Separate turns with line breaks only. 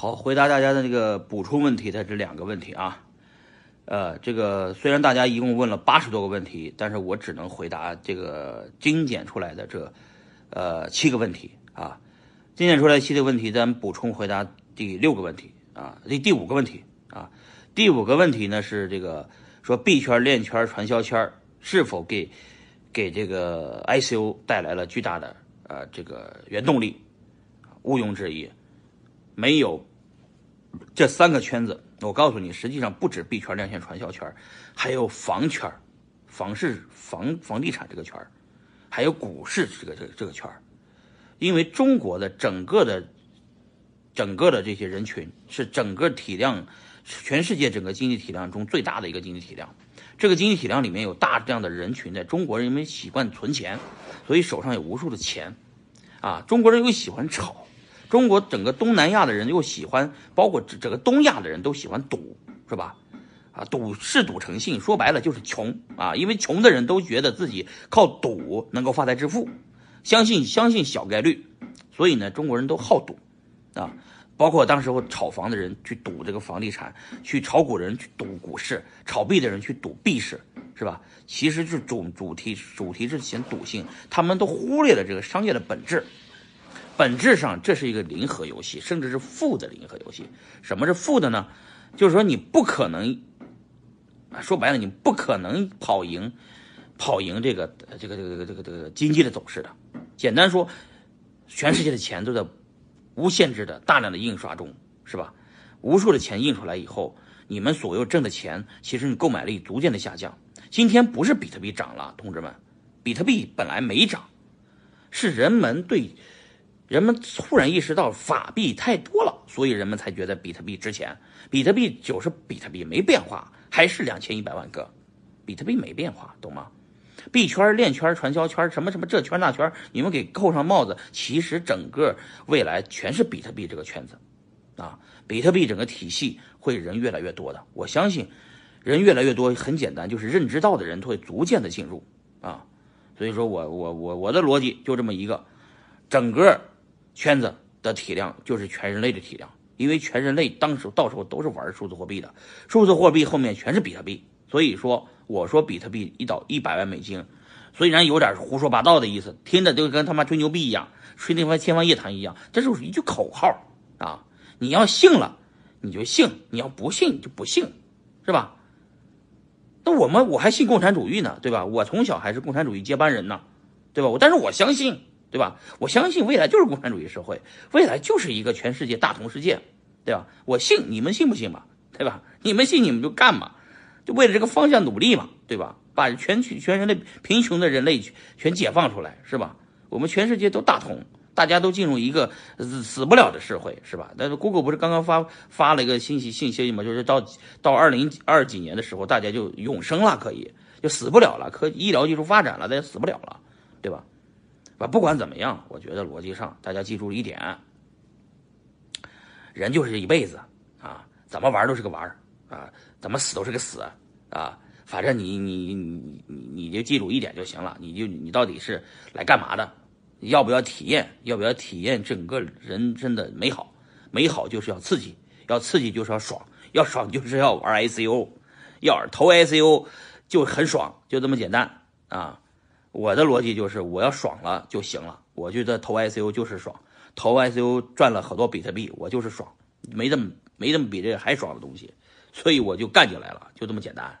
好，回答大家的这个补充问题的这两个问题啊，呃，这个虽然大家一共问了八十多个问题，但是我只能回答这个精简出来的这呃七个问题啊，精简出来七个问题，咱补充回答第六个问题啊，第第五个问题啊，第五个问题呢是这个说币圈、链圈、传销圈是否给给这个 ICO 带来了巨大的呃这个原动力？毋庸置疑，没有这三个圈子，我告诉你，实际上不止币圈、链圈、传销圈，还有房圈、房市、房房地产这个圈还有股市这个这个这个圈因为中国的整个的整个的这些人群是整个体量，全世界整个经济体量中最大的一个经济体量。这个经济体量里面有大量的人群，在中国人民习惯存钱，所以手上有无数的钱，啊，中国人又喜欢炒。中国整个东南亚的人又喜欢，包括整个东亚的人都喜欢赌，是吧？啊，赌是赌成性，说白了就是穷啊！因为穷的人都觉得自己靠赌能够发财致富，相信相信小概率，所以呢，中国人都好赌啊。包括当时候炒房的人去赌这个房地产，去炒股人去赌股市，炒币的人去赌币市，是吧？其实是主主题主题是显赌性，他们都忽略了这个商业的本质。本质上这是一个零和游戏，甚至是负的零和游戏。什么是负的呢？就是说你不可能，说白了你不可能跑赢，跑赢这个这个这个这个这个经济的走势的。简单说，全世界的钱都在无限制的大量的印刷中，是吧？无数的钱印出来以后，你们所有挣的钱，其实你购买力逐渐的下降。今天不是比特币涨了，同志们，比特币本来没涨，是人们对。人们突然意识到法币太多了，所以人们才觉得比特币值钱。比特币就是比特币，没变化，还是两千一百万个，比特币没变化，懂吗？币圈、链圈、传销圈，什么什么这圈那圈，你们给扣上帽子，其实整个未来全是比特币这个圈子，啊，比特币整个体系会人越来越多的。我相信，人越来越多，很简单，就是认知到的人会逐渐的进入啊。所以说我我我我的逻辑就这么一个，整个。圈子的体量就是全人类的体量，因为全人类当时到时候都是玩数字货币的，数字货币后面全是比特币，所以说我说比特币一到一百万美金，虽然有点胡说八道的意思，听着就跟他妈吹牛逼一样，吹那番天方夜谭一样，这是一句口号啊！你要信了你就信，你要不信你就不信，是吧？那我们我还信共产主义呢，对吧？我从小还是共产主义接班人呢，对吧？我但是我相信。对吧？我相信未来就是共产主义社会，未来就是一个全世界大同世界，对吧？我信，你们信不信嘛？对吧？你们信，你们就干嘛？就为了这个方向努力嘛？对吧？把全全人类贫穷的人类全解放出来，是吧？我们全世界都大同，大家都进入一个死不了的社会，是吧？但是 Google 不是刚刚发发了一个信息信息嘛？就是到到二零二几年的时候，大家就永生了，可以就死不了了，科医疗技术发展了，大家死不了了，对吧？吧，不管怎么样，我觉得逻辑上大家记住一点：人就是一辈子啊，怎么玩都是个玩啊，怎么死都是个死啊。反正你你你你你就记住一点就行了，你就你到底是来干嘛的？要不要体验？要不要体验整个人生的美好？美好就是要刺激，要刺激就是要爽，要爽就是要玩 ICO，要投 ICO 就很爽，就这么简单啊。我的逻辑就是，我要爽了就行了。我觉得投 ICO 就是爽，投 ICO 赚了好多比特币，我就是爽，没这么没这么比这个还爽的东西，所以我就干进来了，就这么简单。